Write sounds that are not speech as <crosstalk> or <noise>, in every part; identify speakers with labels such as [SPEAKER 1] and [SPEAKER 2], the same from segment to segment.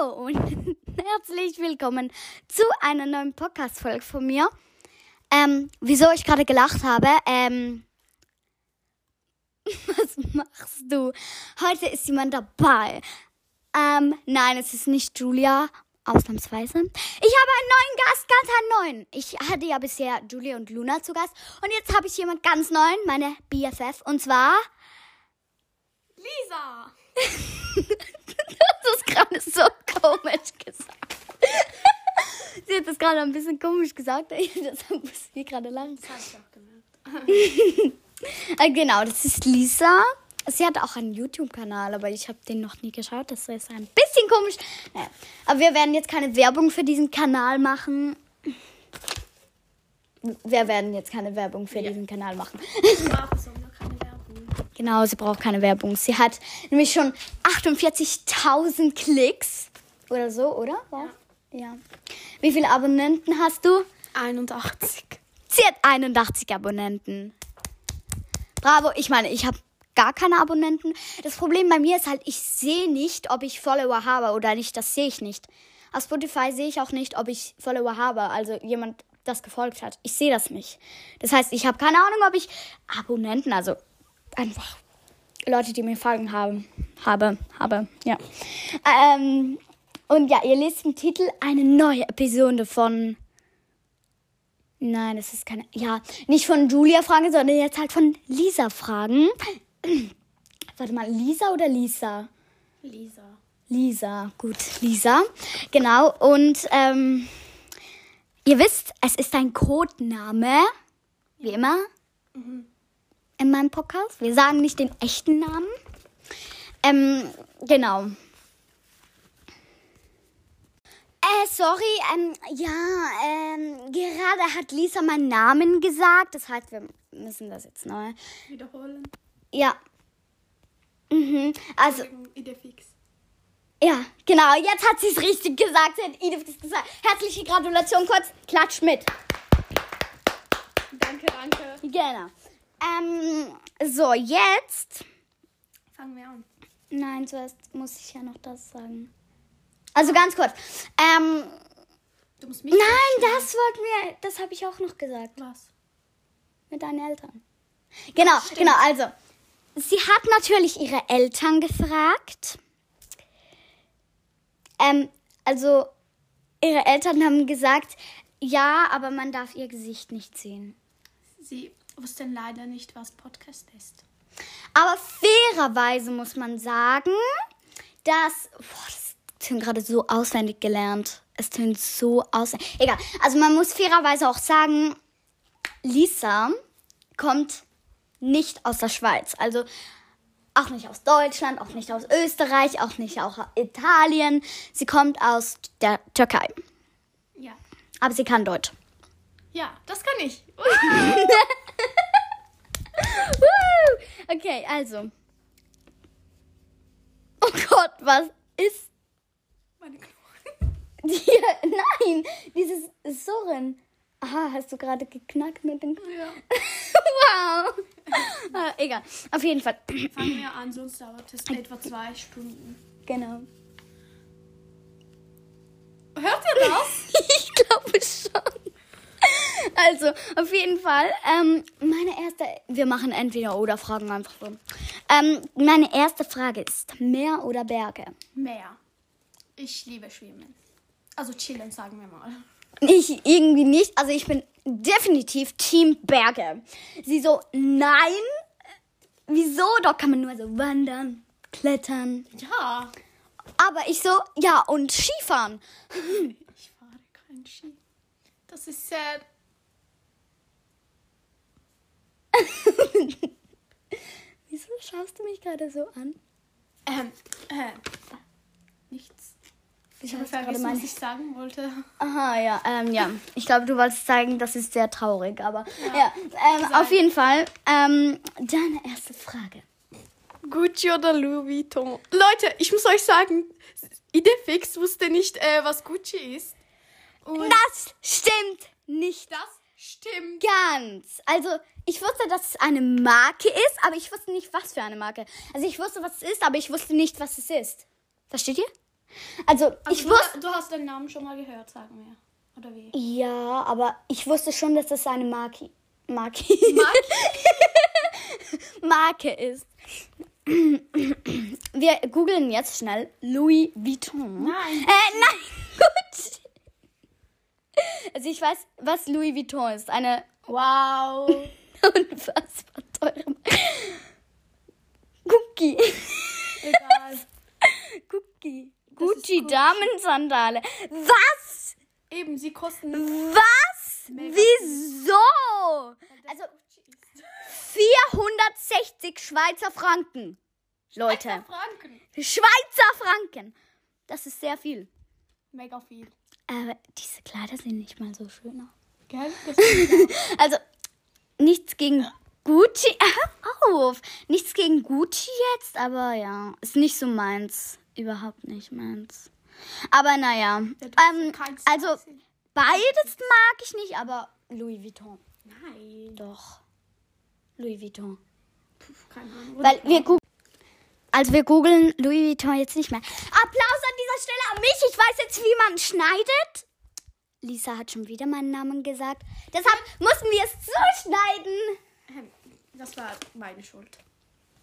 [SPEAKER 1] Hallo und <laughs> herzlich willkommen zu einer neuen Podcast-Folge von mir. Ähm, wieso ich gerade gelacht habe, ähm, <laughs> was machst du? Heute ist jemand dabei. Ähm, nein, es ist nicht Julia, ausnahmsweise. Ich habe einen neuen Gast, ganz einen neuen. Ich hatte ja bisher Julia und Luna zu Gast und jetzt habe ich jemand ganz neuen, meine BFF, und zwar
[SPEAKER 2] Lisa! <laughs>
[SPEAKER 1] das ist gerade so komisch gesagt. Sie hat das gerade ein bisschen komisch gesagt. Deshalb muss ich gerade lachen.
[SPEAKER 2] Das habe ich auch gemerkt.
[SPEAKER 1] Äh, genau, das ist Lisa. Sie hat auch einen YouTube-Kanal, aber ich habe den noch nie geschaut. Das ist ein bisschen komisch. Naja. Aber wir werden jetzt keine Werbung für diesen Kanal machen. Wir werden jetzt keine Werbung für diesen Kanal machen.
[SPEAKER 2] Ich brauche so.
[SPEAKER 1] Genau, sie braucht keine Werbung. Sie hat nämlich schon 48.000 Klicks oder so, oder? Was? Ja. Wie viele Abonnenten hast du?
[SPEAKER 2] 81.
[SPEAKER 1] Sie hat 81 Abonnenten. Bravo. Ich meine, ich habe gar keine Abonnenten. Das Problem bei mir ist halt, ich sehe nicht, ob ich Follower habe oder nicht. Das sehe ich nicht. Auf Spotify sehe ich auch nicht, ob ich Follower habe. Also jemand, das gefolgt hat. Ich sehe das nicht. Das heißt, ich habe keine Ahnung, ob ich Abonnenten, also einfach Leute, die mir folgen haben, habe, habe, ja. Ähm, und ja, ihr lest im Titel eine neue Episode von Nein, das ist keine. Ja, nicht von Julia Fragen, sondern jetzt halt von Lisa Fragen. <clears throat> Warte mal, Lisa oder Lisa?
[SPEAKER 2] Lisa.
[SPEAKER 1] Lisa, gut, Lisa. Genau, und ähm, ihr wisst, es ist ein Codename, wie immer, in meinem Podcast. Wir sagen nicht den echten Namen. Ähm, genau. Äh, sorry, ähm, ja, ähm, gerade hat Lisa meinen Namen gesagt. Das heißt, wir müssen das jetzt neu.
[SPEAKER 2] Wiederholen.
[SPEAKER 1] Ja. Mhm. Also,
[SPEAKER 2] Idefix.
[SPEAKER 1] ja, genau, jetzt hat sie es richtig gesagt. Sie hat Edith gesagt. Herzliche Gratulation, kurz. Klatsch mit.
[SPEAKER 2] Danke, danke.
[SPEAKER 1] Genau. Ähm, so, jetzt.
[SPEAKER 2] Fangen wir an.
[SPEAKER 1] Nein, zuerst muss ich ja noch das sagen. Also ganz kurz. Ähm,
[SPEAKER 2] Du musst mich.
[SPEAKER 1] nein, das wollten wir. Das habe ich auch noch gesagt.
[SPEAKER 2] Was?
[SPEAKER 1] Mit deinen Eltern. Genau, genau, also. Sie hat natürlich ihre Eltern gefragt. Ähm, also, ihre Eltern haben gesagt, ja, aber man darf ihr Gesicht nicht sehen.
[SPEAKER 2] Sie wussten leider nicht, was Podcast ist.
[SPEAKER 1] Aber fairerweise muss man sagen, dass. Boah, das tönt gerade so auswendig gelernt. Es tönt so auswendig. Egal. Also man muss fairerweise auch sagen, Lisa kommt nicht aus der Schweiz. Also auch nicht aus Deutschland, auch nicht aus Österreich, auch nicht aus Italien. Sie kommt aus der Türkei.
[SPEAKER 2] Ja.
[SPEAKER 1] Aber sie kann Deutsch.
[SPEAKER 2] Ja, das kann ich. <laughs>
[SPEAKER 1] Okay, also. Oh Gott, was ist
[SPEAKER 2] Meine Knochen. <laughs>
[SPEAKER 1] Nein, dieses Surren. Aha, hast du gerade geknackt mit dem.
[SPEAKER 2] Ja. <laughs>
[SPEAKER 1] wow. Ah, egal. Auf jeden Fall.
[SPEAKER 2] Fangen wir an, sonst dauert es etwa zwei Stunden.
[SPEAKER 1] Genau.
[SPEAKER 2] Hört ihr das?
[SPEAKER 1] ich glaube schon. <laughs> Also, auf jeden Fall. Ähm, meine erste. Wir machen entweder oder Fragen einfach so. Ähm, meine erste Frage ist: Meer oder Berge?
[SPEAKER 2] Mehr. Ich liebe Schwimmen. Also chillen, sagen wir mal.
[SPEAKER 1] Ich irgendwie nicht. Also ich bin definitiv Team Berge. Sie so, nein. Wieso? Dort kann man nur so wandern, klettern.
[SPEAKER 2] Ja.
[SPEAKER 1] Aber ich so, ja, und Skifahren.
[SPEAKER 2] Ich fahre kein Ski. Das ist sad. <laughs>
[SPEAKER 1] Wieso schaust du mich gerade so an?
[SPEAKER 2] Ähm, äh, nichts. Ich habe
[SPEAKER 1] schaust gerade
[SPEAKER 2] vergessen, was ich sagen wollte.
[SPEAKER 1] Aha, ja, ähm, ja. Ich glaube, du wolltest zeigen, das ist sehr traurig, aber ja, ähm, auf jeden Fall. Ähm, deine erste Frage.
[SPEAKER 2] Gucci oder Louis Vuitton? Leute, ich muss euch sagen, Idefix wusste nicht, äh, was Gucci ist. Und
[SPEAKER 1] Das stimmt nicht
[SPEAKER 2] das stimmt.
[SPEAKER 1] ganz. Also, ich wusste, dass es eine Marke ist, aber ich wusste nicht, was für eine Marke. Also, ich wusste, was es ist, aber ich wusste nicht, was es ist. Versteht ihr? Also,
[SPEAKER 2] Also
[SPEAKER 1] ich
[SPEAKER 2] du,
[SPEAKER 1] wusste.
[SPEAKER 2] du hast den Namen schon mal gehört, sagen wir. Oder wie?
[SPEAKER 1] Ja, aber ich wusste schon, dass das eine Marke, Marke, <laughs> Marke ist. Wir googeln jetzt schnell Louis Vuitton.
[SPEAKER 2] Nein.
[SPEAKER 1] Äh, nein. Also ich weiß, was Louis Vuitton ist. Eine
[SPEAKER 2] Wow. <laughs>
[SPEAKER 1] unfassbar teure. Cookie.
[SPEAKER 2] Egal. <laughs>
[SPEAKER 1] Cookie. Gucci. Damensandale. Was?
[SPEAKER 2] Eben, sie kosten.
[SPEAKER 1] Was?
[SPEAKER 2] Mega
[SPEAKER 1] Wieso? Also 460 Schweizer Franken. Leute,
[SPEAKER 2] Franken.
[SPEAKER 1] Schweizer Franken. Das ist sehr viel.
[SPEAKER 2] Mega viel.
[SPEAKER 1] Aber diese Kleider sehen nicht mal so schön aus.
[SPEAKER 2] Gell? <laughs>
[SPEAKER 1] Also, nichts gegen Gucci. <laughs> Auf. Nichts gegen Gucci jetzt, aber ja, ist nicht so meins. Überhaupt nicht meins. Aber naja. Ähm, also, beides mag ich nicht, aber Louis Vuitton.
[SPEAKER 2] Nein.
[SPEAKER 1] Doch. Louis Vuitton.
[SPEAKER 2] Puh, keine Ahnung.
[SPEAKER 1] Weil wir googeln. Also wir googeln Louis Vuitton jetzt nicht mehr. Applaus an dieser Stelle an mich. Ich weiß jetzt, wie man schneidet. Lisa hat schon wieder meinen Namen gesagt. Deshalb mussten wir es so schneiden.
[SPEAKER 2] Ähm, Das war meine Schuld.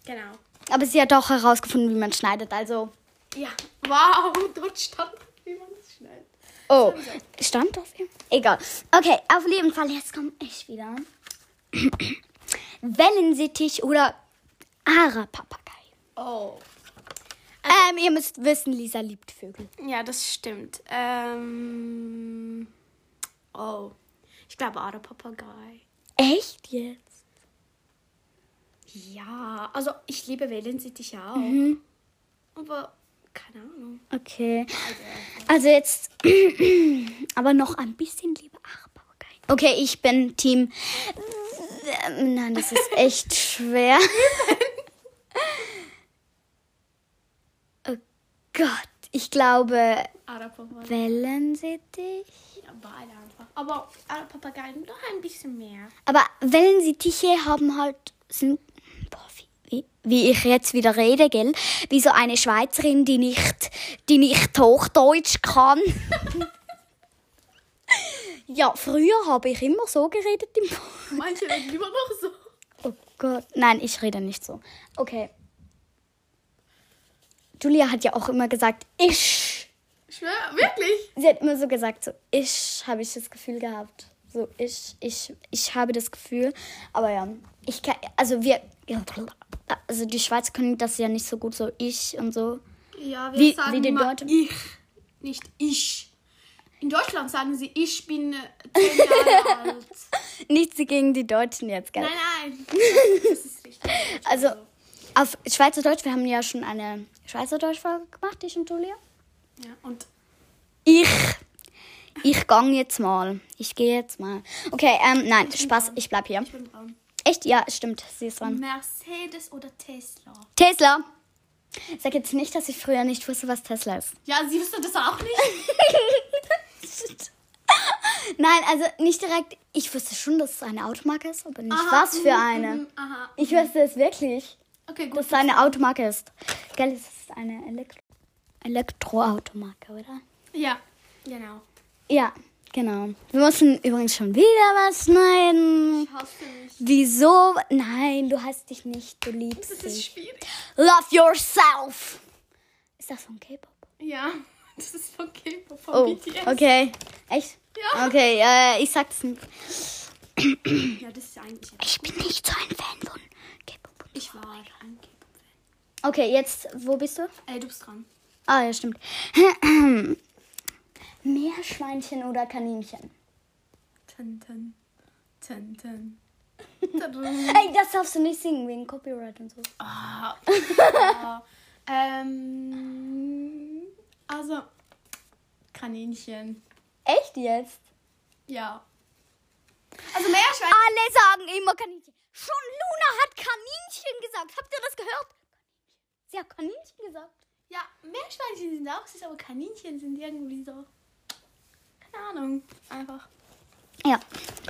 [SPEAKER 2] Genau.
[SPEAKER 1] Aber sie hat auch herausgefunden, wie man schneidet. Also.
[SPEAKER 2] Ja. Wow, <laughs> dort stand, wie man das schneidet.
[SPEAKER 1] Oh, stand auf ihm? Egal. Okay, auf jeden Fall, jetzt komme ich wieder. <clears throat> Wellensittich oder Ara-Papagei.
[SPEAKER 2] Oh.
[SPEAKER 1] Ähm, ihr müsst wissen, Lisa liebt Vögel.
[SPEAKER 2] Ja, das stimmt. Ähm. Oh. Ich glaube, Ada Papagei.
[SPEAKER 1] Echt jetzt?
[SPEAKER 2] Ja, also ich liebe Wellensittich auch. Aber keine Ahnung.
[SPEAKER 1] Okay. Also jetzt, <clears throat> aber noch ein bisschen lieber Ara-Papagei. Okay, ich bin Team. Nein, das ist echt schwer. <laughs> oh Gott, ich glaube
[SPEAKER 2] Ada Papagei.
[SPEAKER 1] Wellensittich.
[SPEAKER 2] Ja, beide einfach. Aber Ada Papagei noch ein bisschen mehr.
[SPEAKER 1] Aber Wellensittiche haben halt, sind, boah, wie, wie, ich jetzt wieder rede, gell? Wie so eine Schweizerin, die nicht, die nicht Hochdeutsch kann. <laughs> ja, früher habe ich immer so geredet im
[SPEAKER 2] Manche reden lieber noch so.
[SPEAKER 1] Oh Gott, nein, ich rede nicht so. Okay. Julia hat ja auch immer gesagt, ich.
[SPEAKER 2] Schwör, wirklich?
[SPEAKER 1] Sie hat immer so gesagt, so ich habe ich das Gefühl gehabt. So ich, ich, ich habe das Gefühl. Aber ja, ich kann, also wir, also die Schweizer können das ja nicht so gut, so ich und so.
[SPEAKER 2] Ja, wir
[SPEAKER 1] Wie-
[SPEAKER 2] sagen
[SPEAKER 1] wie die
[SPEAKER 2] immer
[SPEAKER 1] Deutschen?
[SPEAKER 2] ich, nicht ich. In Deutschland sagen sie, ich bin äh, zehn Jahre <laughs> alt.
[SPEAKER 1] Nichts gegen die Deutschen jetzt, gell?
[SPEAKER 2] Nein, nein. Das ist richtig.
[SPEAKER 1] Also auf Schweizerdeutsch, wir haben ja schon eine Schweizerdeutsch-Folge gemacht, ich und Julia.
[SPEAKER 2] Ja, und
[SPEAKER 1] Ich. Ich gang jetzt mal. Ich gehe jetzt mal. Okay, ähm, nein, Spaß, ich bleib hier.
[SPEAKER 2] ich bin dran.
[SPEAKER 1] Echt? Ja, stimmt, sie ist dran.
[SPEAKER 2] Mercedes oder Tesla?
[SPEAKER 1] Tesla. Sag jetzt nicht, dass ich früher nicht wusste, was Tesla ist.
[SPEAKER 2] Ja, sie wusste das auch nicht. <laughs>
[SPEAKER 1] Nein, also nicht direkt. Ich wusste schon, dass es eine Automarke ist, aber nicht
[SPEAKER 2] Aha,
[SPEAKER 1] was für
[SPEAKER 2] mhm,
[SPEAKER 1] eine.
[SPEAKER 2] mhm, Aha.
[SPEAKER 1] Ich wusste es wirklich,
[SPEAKER 2] Okay, gut.
[SPEAKER 1] es eine Automarke ist. Gell, es ist eine Elektro Elektroautomarke, oder?
[SPEAKER 2] Ja, genau.
[SPEAKER 1] Ja, genau. Wir müssen übrigens schon wieder was schneiden.
[SPEAKER 2] Ich hasse mich.
[SPEAKER 1] Wieso? Nein, du hast dich nicht, du liebst
[SPEAKER 2] Das ist
[SPEAKER 1] dich.
[SPEAKER 2] schwierig.
[SPEAKER 1] Love yourself. Ist das von K-Pop?
[SPEAKER 2] Ja, <laughs> das ist von K-Pop, von
[SPEAKER 1] Oh,
[SPEAKER 2] BTS.
[SPEAKER 1] okay. Echt?
[SPEAKER 2] Ja.
[SPEAKER 1] Okay, äh, ich sag's nicht.
[SPEAKER 2] Ja, das ist eigentlich.
[SPEAKER 1] Ich bin nicht so ein Fan von.
[SPEAKER 2] Ich war ein K-Pop-Fan.
[SPEAKER 1] Okay, jetzt, wo bist du?
[SPEAKER 2] Ey, du bist dran.
[SPEAKER 1] Ah, ja, stimmt. <clears throat> Meerschweinchen oder Kaninchen?
[SPEAKER 2] Ten. Tadam. <laughs>
[SPEAKER 1] Ey, das darfst du nicht singen wegen Copyright und so.
[SPEAKER 2] Ah, ja. <laughs> ähm, also, Kaninchen.
[SPEAKER 1] Echt jetzt?
[SPEAKER 2] Ja. Also Meerschweinchen.
[SPEAKER 1] Alle sagen immer Kaninchen. Schon Luna hat Kaninchen gesagt. Habt ihr das gehört? Sie hat Kaninchen gesagt.
[SPEAKER 2] Ja, Meerschweinchen sind auch süß, aber Kaninchen sind irgendwie so. Keine Ahnung. Einfach.
[SPEAKER 1] Ja,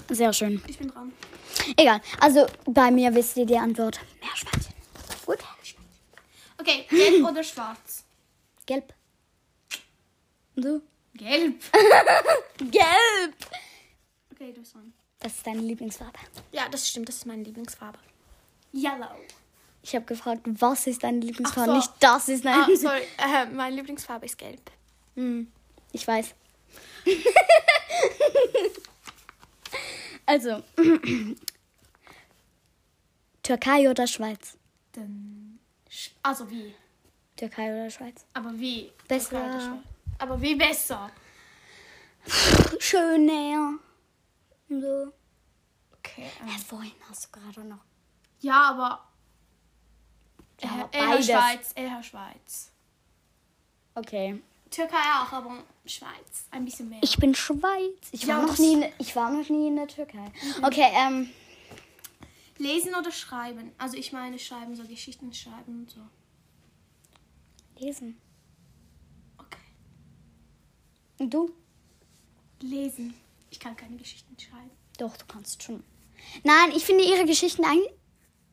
[SPEAKER 1] sehr schön.
[SPEAKER 2] Ich bin dran.
[SPEAKER 1] Egal. Also bei mir wisst ihr die Antwort. Meerschweinchen. Gut.
[SPEAKER 2] Okay, gelb <laughs> oder schwarz?
[SPEAKER 1] Gelb. Und du?
[SPEAKER 2] Gelb. <laughs>
[SPEAKER 1] Gelb.
[SPEAKER 2] Okay, du bist dran.
[SPEAKER 1] Das ist deine Lieblingsfarbe.
[SPEAKER 2] Ja, das stimmt. Das ist meine Lieblingsfarbe. Yellow.
[SPEAKER 1] Ich habe gefragt, was ist deine Lieblingsfarbe?
[SPEAKER 2] So.
[SPEAKER 1] Nicht das ist deine
[SPEAKER 2] Ah, sorry. <laughs> Äh, meine Lieblingsfarbe ist gelb.
[SPEAKER 1] Hm, ich weiß. also, <clears throat> Türkei oder Schweiz?
[SPEAKER 2] Dann. Also wie?
[SPEAKER 1] Türkei oder Schweiz?
[SPEAKER 2] Aber wie?
[SPEAKER 1] Besser.
[SPEAKER 2] Aber wie besser?
[SPEAKER 1] Schön näher. So.
[SPEAKER 2] Okay.
[SPEAKER 1] Ja,
[SPEAKER 2] Ähm,
[SPEAKER 1] vorhin hast du gerade noch.
[SPEAKER 2] ja, aber.
[SPEAKER 1] Ja, beides.
[SPEAKER 2] Schweiz. Eher Schweiz.
[SPEAKER 1] Okay.
[SPEAKER 2] Türkei auch, aber Schweiz. Ein bisschen mehr.
[SPEAKER 1] Ich bin Schweiz. Ich war,
[SPEAKER 2] Ja,
[SPEAKER 1] noch
[SPEAKER 2] das-
[SPEAKER 1] nie, in- ich war noch nie in der Türkei. Okay, ähm.
[SPEAKER 2] Lesen oder schreiben? Also ich meine schreiben, so Geschichten schreiben und so.
[SPEAKER 1] Lesen.
[SPEAKER 2] Okay.
[SPEAKER 1] Und du?
[SPEAKER 2] Lesen. Ich kann keine Geschichten schreiben.
[SPEAKER 1] Doch, du kannst schon. Nein, ich finde ihre Geschichten eigentlich.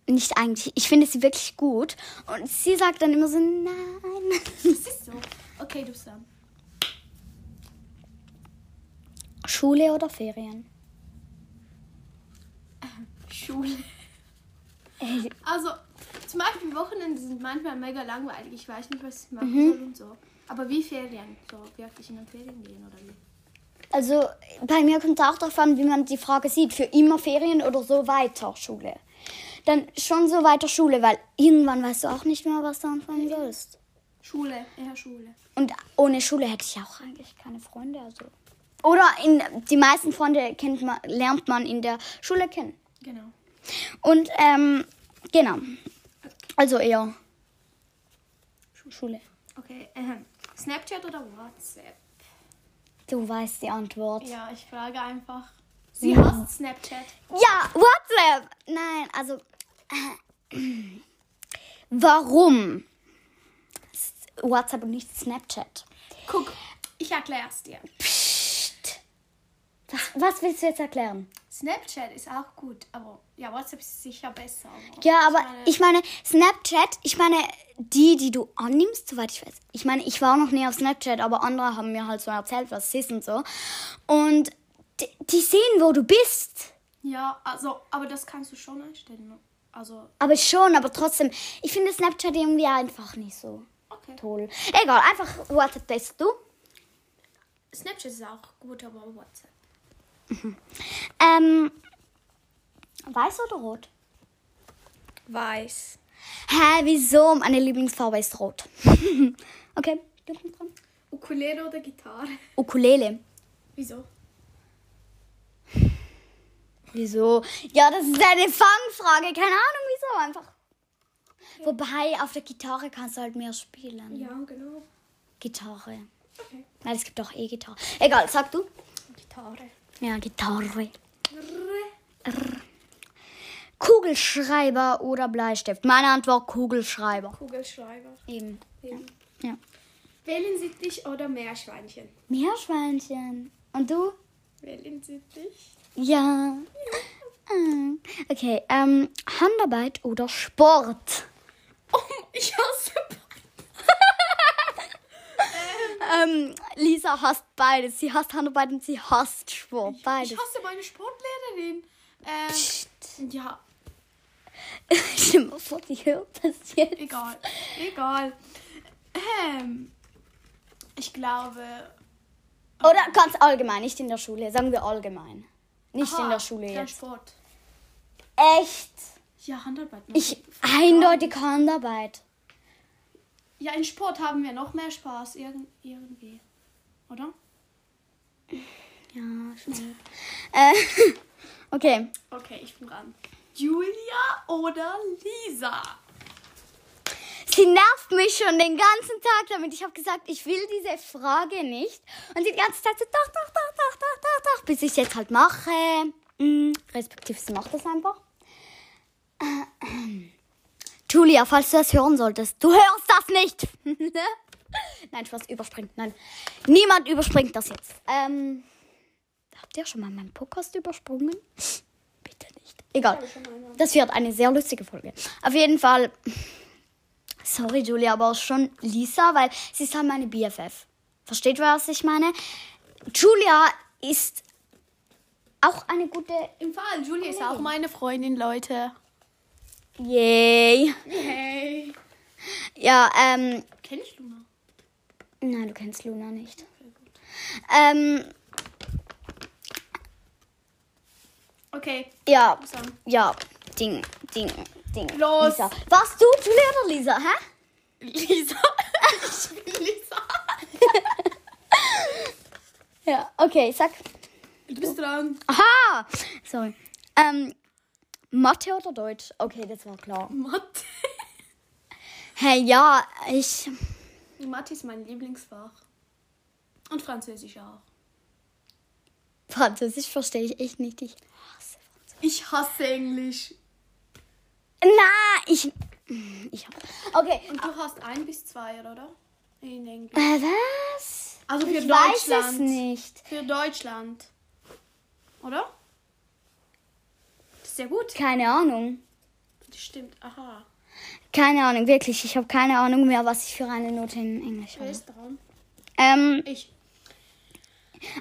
[SPEAKER 1] Nicht eigentlich. Ich finde sie wirklich gut. Und sie sagt dann immer so, nein.
[SPEAKER 2] Das ist so. Okay, du bist dran.
[SPEAKER 1] Schule oder Ferien?
[SPEAKER 2] Schule.
[SPEAKER 1] Ey,
[SPEAKER 2] Also, zum Beispiel Wochenende sind manchmal mega langweilig. Ich weiß nicht, was ich machen soll und so. Aber wie Ferien? So wirklich in den Ferien gehen oder wie?
[SPEAKER 1] Also bei mir kommt es auch darauf an, wie man die Frage sieht. Für immer Ferien oder so weiter Schule. Dann schon so weiter Schule, weil irgendwann weißt du auch nicht mehr, was du anfangen sollst.
[SPEAKER 2] Schule, eher Schule.
[SPEAKER 1] Und ohne Schule hätte ich auch eigentlich keine Freunde. Also. Oder in, die meisten Freunde kennt man, lernt man in der Schule kennen.
[SPEAKER 2] Genau.
[SPEAKER 1] Und ähm, genau. Also eher Schule.
[SPEAKER 2] Okay, ähm, Snapchat oder WhatsApp?
[SPEAKER 1] Du weißt die Antwort.
[SPEAKER 2] Ja, ich frage einfach. Sie hasst Snapchat.
[SPEAKER 1] Ja, WhatsApp. Nein, also warum WhatsApp und nicht Snapchat?
[SPEAKER 2] Guck, ich erklär's dir.
[SPEAKER 1] Psst. Was, was willst du jetzt erklären?
[SPEAKER 2] Snapchat ist auch gut, aber ja, WhatsApp ist sicher besser.
[SPEAKER 1] Ja, aber
[SPEAKER 2] meine-
[SPEAKER 1] ich meine, Snapchat, ich meine, die, die du annimmst, soweit ich weiß. Ich meine, ich war noch nie auf Snapchat, aber andere haben mir halt so erzählt, was es ist und so. Und die, die sehen, wo du bist.
[SPEAKER 2] Ja, also, aber das kannst du schon einstellen. ne? Also,
[SPEAKER 1] Aber schon, aber trotzdem, ich finde Snapchat irgendwie einfach nicht so
[SPEAKER 2] okay.
[SPEAKER 1] toll. Egal, einfach WhatsApp test du.
[SPEAKER 2] Snapchat ist auch gut, aber WhatsApp. <laughs>
[SPEAKER 1] Ähm, weiß oder rot?
[SPEAKER 2] Weiß.
[SPEAKER 1] Hä, wieso? Meine Lieblingsfarbe ist rot. <laughs> okay, du kommst dran.
[SPEAKER 2] Ukulele oder Gitarre? <laughs>
[SPEAKER 1] Ukulele.
[SPEAKER 2] Wieso?
[SPEAKER 1] Wieso? Ja, das ist eine Fangfrage. Keine Ahnung, wieso. Einfach. Wobei, auf der Gitarre kannst du halt mehr spielen.
[SPEAKER 2] Ja, genau.
[SPEAKER 1] Gitarre.
[SPEAKER 2] Okay.
[SPEAKER 1] Nein, es gibt auch E-Gitarre. Egal, sag du.
[SPEAKER 2] Gitarre.
[SPEAKER 1] Ja, Gitarre. Kugelschreiber oder Bleistift? Meine Antwort Kugelschreiber.
[SPEAKER 2] Kugelschreiber.
[SPEAKER 1] Eben.
[SPEAKER 2] Eben.
[SPEAKER 1] Ja.
[SPEAKER 2] Wellensittich oder Meerschweinchen?
[SPEAKER 1] Meerschweinchen. Und du?
[SPEAKER 2] Wellensittich.
[SPEAKER 1] Ja. Ah. Okay, ähm, Handarbeit oder Sport?
[SPEAKER 2] Oh, ich hasse
[SPEAKER 1] Ähm, Lisa hasst beides. Sie hasst Handarbeit und sie hasst Sport. Beides.
[SPEAKER 2] Ich hasse meine Sportlehrerin. Ähm,
[SPEAKER 1] Psst.
[SPEAKER 2] ja, <laughs>
[SPEAKER 1] Stell mal vor, die hört das jetzt.
[SPEAKER 2] egal. Egal. Ähm, ich glaube.
[SPEAKER 1] Oder ganz allgemein, nicht in der Schule. Sagen wir allgemein. Nicht in
[SPEAKER 2] Aha,
[SPEAKER 1] der Schule jetzt.
[SPEAKER 2] Sport.
[SPEAKER 1] Echt?
[SPEAKER 2] Ja, Handarbeit.
[SPEAKER 1] Ich eindeutig Handarbeit.
[SPEAKER 2] Ja, in Sport haben wir noch mehr Spaß irgend, irgendwie. Oder?
[SPEAKER 1] Ja, schon. <laughs> äh, <laughs> okay.
[SPEAKER 2] Okay, ich bin dran. Julia oder Lisa?
[SPEAKER 1] Sie nervt mich schon den ganzen Tag damit. Ich habe gesagt, ich will diese Frage nicht. Und sie die ganze Zeit so, doch, doch, doch, doch, doch, doch, doch, bis ich es jetzt halt mache. Mm, respektive, sie macht das einfach. Julia, falls du das hören solltest, du hörst das nicht. <laughs> Nein, Spaß, überspringt. Nein, niemand überspringt das jetzt. Ähm, habt ihr schon mal meinen Podcast übersprungen? Bitte nicht. Egal. Das wird eine sehr lustige Folge. Auf jeden Fall. Sorry, Julia, aber auch schon Lisa, weil sie ist halt meine BFF. Versteht, was ich meine? Julia ist auch eine gute.
[SPEAKER 2] Im Fall, Julia ist auch meine Freundin, Leute.
[SPEAKER 1] Yay.
[SPEAKER 2] Hey.
[SPEAKER 1] Ja, ähm.
[SPEAKER 2] Kenn ich Luna?
[SPEAKER 1] Nein, du kennst Luna nicht. Ähm,
[SPEAKER 2] Okay.
[SPEAKER 1] ja, ja, Ding, Ding, Ding.
[SPEAKER 2] Los.
[SPEAKER 1] Lisa. Warst du Julia oder Lisa, hä?
[SPEAKER 2] Lisa. ich <laughs> bin Lisa. <laughs>
[SPEAKER 1] Ja, okay, sag.
[SPEAKER 2] Du bist dran.
[SPEAKER 1] Aha! Sorry. Ähm, Mathe oder Deutsch? Okay, das war klar.
[SPEAKER 2] Mathe.
[SPEAKER 1] Hey, ja, ich.
[SPEAKER 2] Mathe ist mein Lieblingsfach. Und Französisch auch.
[SPEAKER 1] Französisch verstehe ich echt nicht. Ich hasse Französisch.
[SPEAKER 2] Ich hasse Englisch.
[SPEAKER 1] Na, ich. Ich. Okay.
[SPEAKER 2] Und du hast ein bis zwei, oder? In Englisch.
[SPEAKER 1] Äh, was?
[SPEAKER 2] Also für
[SPEAKER 1] ich weiß es
[SPEAKER 2] Deutschland.
[SPEAKER 1] nicht.
[SPEAKER 2] Für Deutschland. Oder? Ist sehr gut.
[SPEAKER 1] Keine Ahnung.
[SPEAKER 2] Das stimmt. Aha.
[SPEAKER 1] Keine Ahnung, wirklich. Ich habe keine Ahnung mehr, was ich für eine Note in Englisch
[SPEAKER 2] Wer
[SPEAKER 1] habe.
[SPEAKER 2] ist dran?
[SPEAKER 1] Ähm,
[SPEAKER 2] Ich.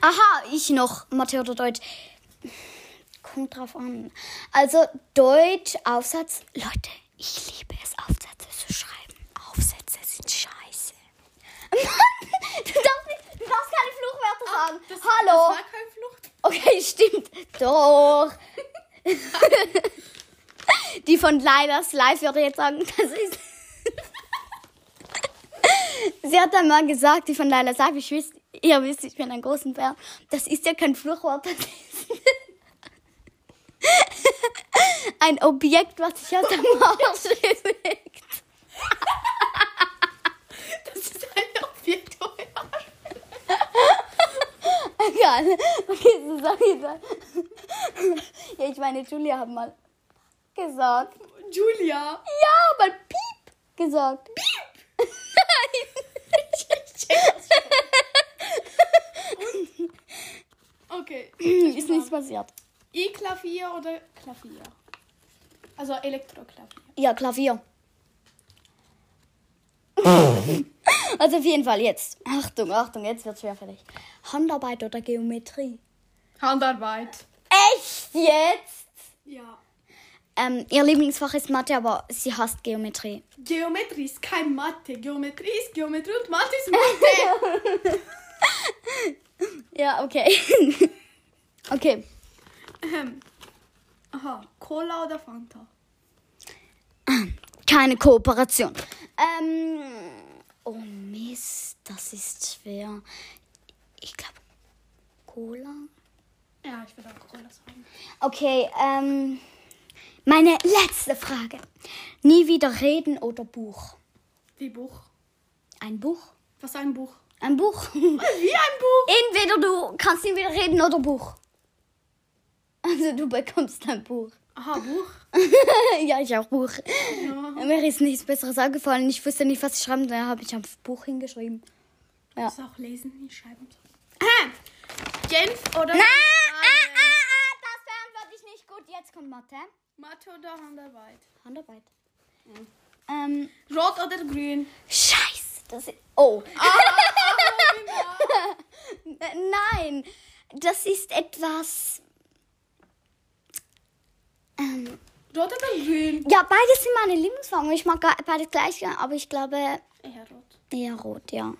[SPEAKER 1] aha, ich noch. Mathe oder Deutsch. Kommt drauf an. Also, Deutsch, Aufsatz. Leute, ich liebe es, Aufsätze zu schreiben. Aufsätze sind scheiße. Mann, <laughs> du darfst, nicht, du darfst keine Fluchwörter sagen.
[SPEAKER 2] Das,
[SPEAKER 1] Hallo.
[SPEAKER 2] Das war kein Flucht.
[SPEAKER 1] Okay, stimmt. Doch. <laughs> Die von Leidas Live würde jetzt sagen, das ist. Sie hat einmal gesagt, die von Leidas Live, ich wisst, ihr wisst, ich bin ein großer Bär. Das ist ja kein Fluchwort, das ist ein Objekt, was sich aus dem Arsch <laughs> bewegt.
[SPEAKER 2] Das ist ein Objekt. <laughs>
[SPEAKER 1] Egal. Okay, so sag ich das. <laughs> Ja, ich meine, Julia hat mal gesagt.
[SPEAKER 2] Julia.
[SPEAKER 1] Ja, mal Piep gesagt. Piep! <laughs>
[SPEAKER 2] Okay.
[SPEAKER 1] ist nichts passiert.
[SPEAKER 2] E-Klavier oder Klavier? Also Elektroklavier.
[SPEAKER 1] Ja, Klavier. <laughs> also auf jeden Fall jetzt. Achtung, Achtung, jetzt wird's schwer für dich. Handarbeit oder Geometrie?
[SPEAKER 2] Handarbeit.
[SPEAKER 1] Echt jetzt?
[SPEAKER 2] Ja.
[SPEAKER 1] Ähm, ihr Lieblingsfach ist Mathe, aber sie hasst Geometrie.
[SPEAKER 2] Geometrie ist kein Mathe. Geometrie ist Geometrie und Mathe ist Mathe. <laughs>
[SPEAKER 1] Ja, okay. <laughs> okay.
[SPEAKER 2] Ahem. Aha. Cola oder Fanta?
[SPEAKER 1] Keine Kooperation. Ähm, oh Mist, das ist schwer. Ich glaube, Cola.
[SPEAKER 2] Ja, ich würde auch Cola sagen.
[SPEAKER 1] Okay, ähm, meine letzte Frage. Nie wieder reden oder Buch?
[SPEAKER 2] Wie Buch?
[SPEAKER 1] Ein Buch?
[SPEAKER 2] Was ein Buch?
[SPEAKER 1] Ein Buch. <laughs>
[SPEAKER 2] Wie ein Buch?
[SPEAKER 1] Entweder du kannst nie wieder reden oder Buch. Also du bekommst ein Buch.
[SPEAKER 2] Aha, Buch. <laughs>
[SPEAKER 1] ja, ich auch Buch.
[SPEAKER 2] Ja.
[SPEAKER 1] Mir ist nichts Besseres eingefallen. Ich wusste nicht, was ich schreiben soll. Da habe ich auf Buch hingeschrieben. Ja.
[SPEAKER 2] Muss auch lesen, nicht schreiben. Genf oder
[SPEAKER 1] Ah, ah, ah, das beantworte ich nicht gut. Jetzt kommt Mathe.
[SPEAKER 2] Mathe oder Handarbeit?
[SPEAKER 1] Handarbeit. Ähm,
[SPEAKER 2] Rot oder grün?
[SPEAKER 1] Scheiße. Das ist, oh.
[SPEAKER 2] Ah,
[SPEAKER 1] Äh, <laughs> Nein. Das ist etwas. Ähm,
[SPEAKER 2] Rot oder grün?
[SPEAKER 1] ja, beides sind meine Lieblingsfarben. Ich mag beides gleich, aber ich glaube
[SPEAKER 2] Eher rot.
[SPEAKER 1] eher rot, ja.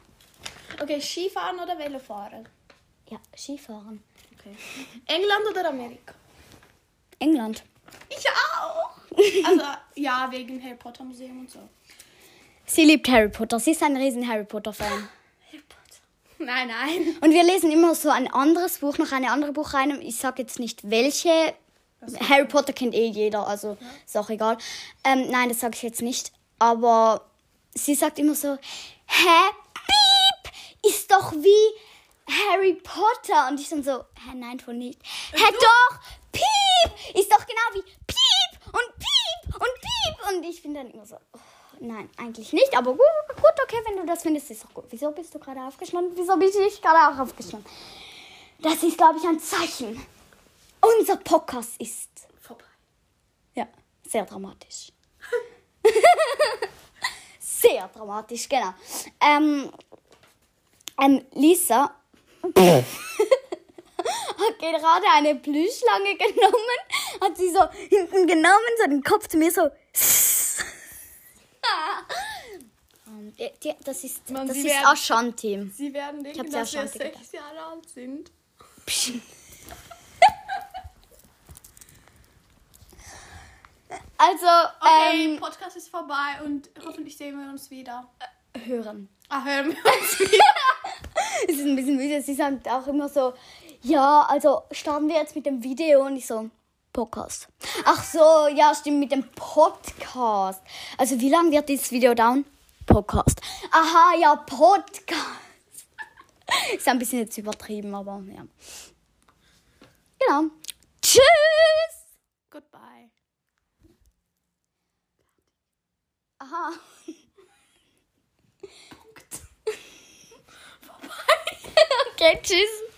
[SPEAKER 2] Okay, Skifahren oder Velofahren?
[SPEAKER 1] Ja, Skifahren.
[SPEAKER 2] Okay. England oder Amerika?
[SPEAKER 1] England.
[SPEAKER 2] Ich auch. <laughs> Also, ja, wegen Harry Potter Museum und so.
[SPEAKER 1] Sie liebt Harry Potter. Sie ist ein riesen Harry
[SPEAKER 2] Potter. Nein, nein.
[SPEAKER 1] Und wir lesen immer so ein anderes Buch, noch eine andere Buch rein. Ich sag jetzt nicht welche. Harry Potter kennt eh jeder, also ist auch egal. Ähm, nein, das sage ich jetzt nicht. Aber sie sagt immer so, hä, Piep, ist doch wie Harry Potter. Und ich dann so, hä, nein, voll nicht. Hä, doch, Piep, ist doch genau wie Piep und Piep und Piep. Und ich bin dann immer so, oh, nein, eigentlich nicht. Aber gut, gut, okay, wenn du das findest, ist doch gut. Wieso bist du gerade aufgestanden? Wieso bin ich gerade auch aufgestanden? Das ist, glaube ich, ein Zeichen. Unser Podcast ist
[SPEAKER 2] Vorbei.
[SPEAKER 1] ja, sehr dramatisch. <laughs> sehr dramatisch, genau. Ähm, Ähm, Lisa <laughs> hat gerade eine Plüschschlange genommen, hat sie so hinten genommen, so den Kopf zu mir so. Die- die- das ist,
[SPEAKER 2] Mann,
[SPEAKER 1] das
[SPEAKER 2] sie
[SPEAKER 1] ist
[SPEAKER 2] werden-
[SPEAKER 1] Ashanti.
[SPEAKER 2] Sie werden denken, dass wir sechs Jahre alt sind.
[SPEAKER 1] Also,
[SPEAKER 2] Okay,
[SPEAKER 1] ähm,
[SPEAKER 2] Podcast ist vorbei und hoffentlich sehen wir uns wieder.
[SPEAKER 1] hören.
[SPEAKER 2] Ah, hören wir uns wieder. <laughs>
[SPEAKER 1] Es ist ein bisschen müde. Sie sagt auch immer so, ja, also starten wir jetzt mit dem Video und ich so, Podcast. Ach so, ja, stimmt, mit dem Podcast. Also wie lange wird dieses Video dauern? Podcast. Aha, ja, Podcast. <laughs> Ist ein bisschen jetzt übertrieben, aber ja. Genau. Tschüss.
[SPEAKER 2] Goodbye.
[SPEAKER 1] Aha. <laughs> Okay, tschüss.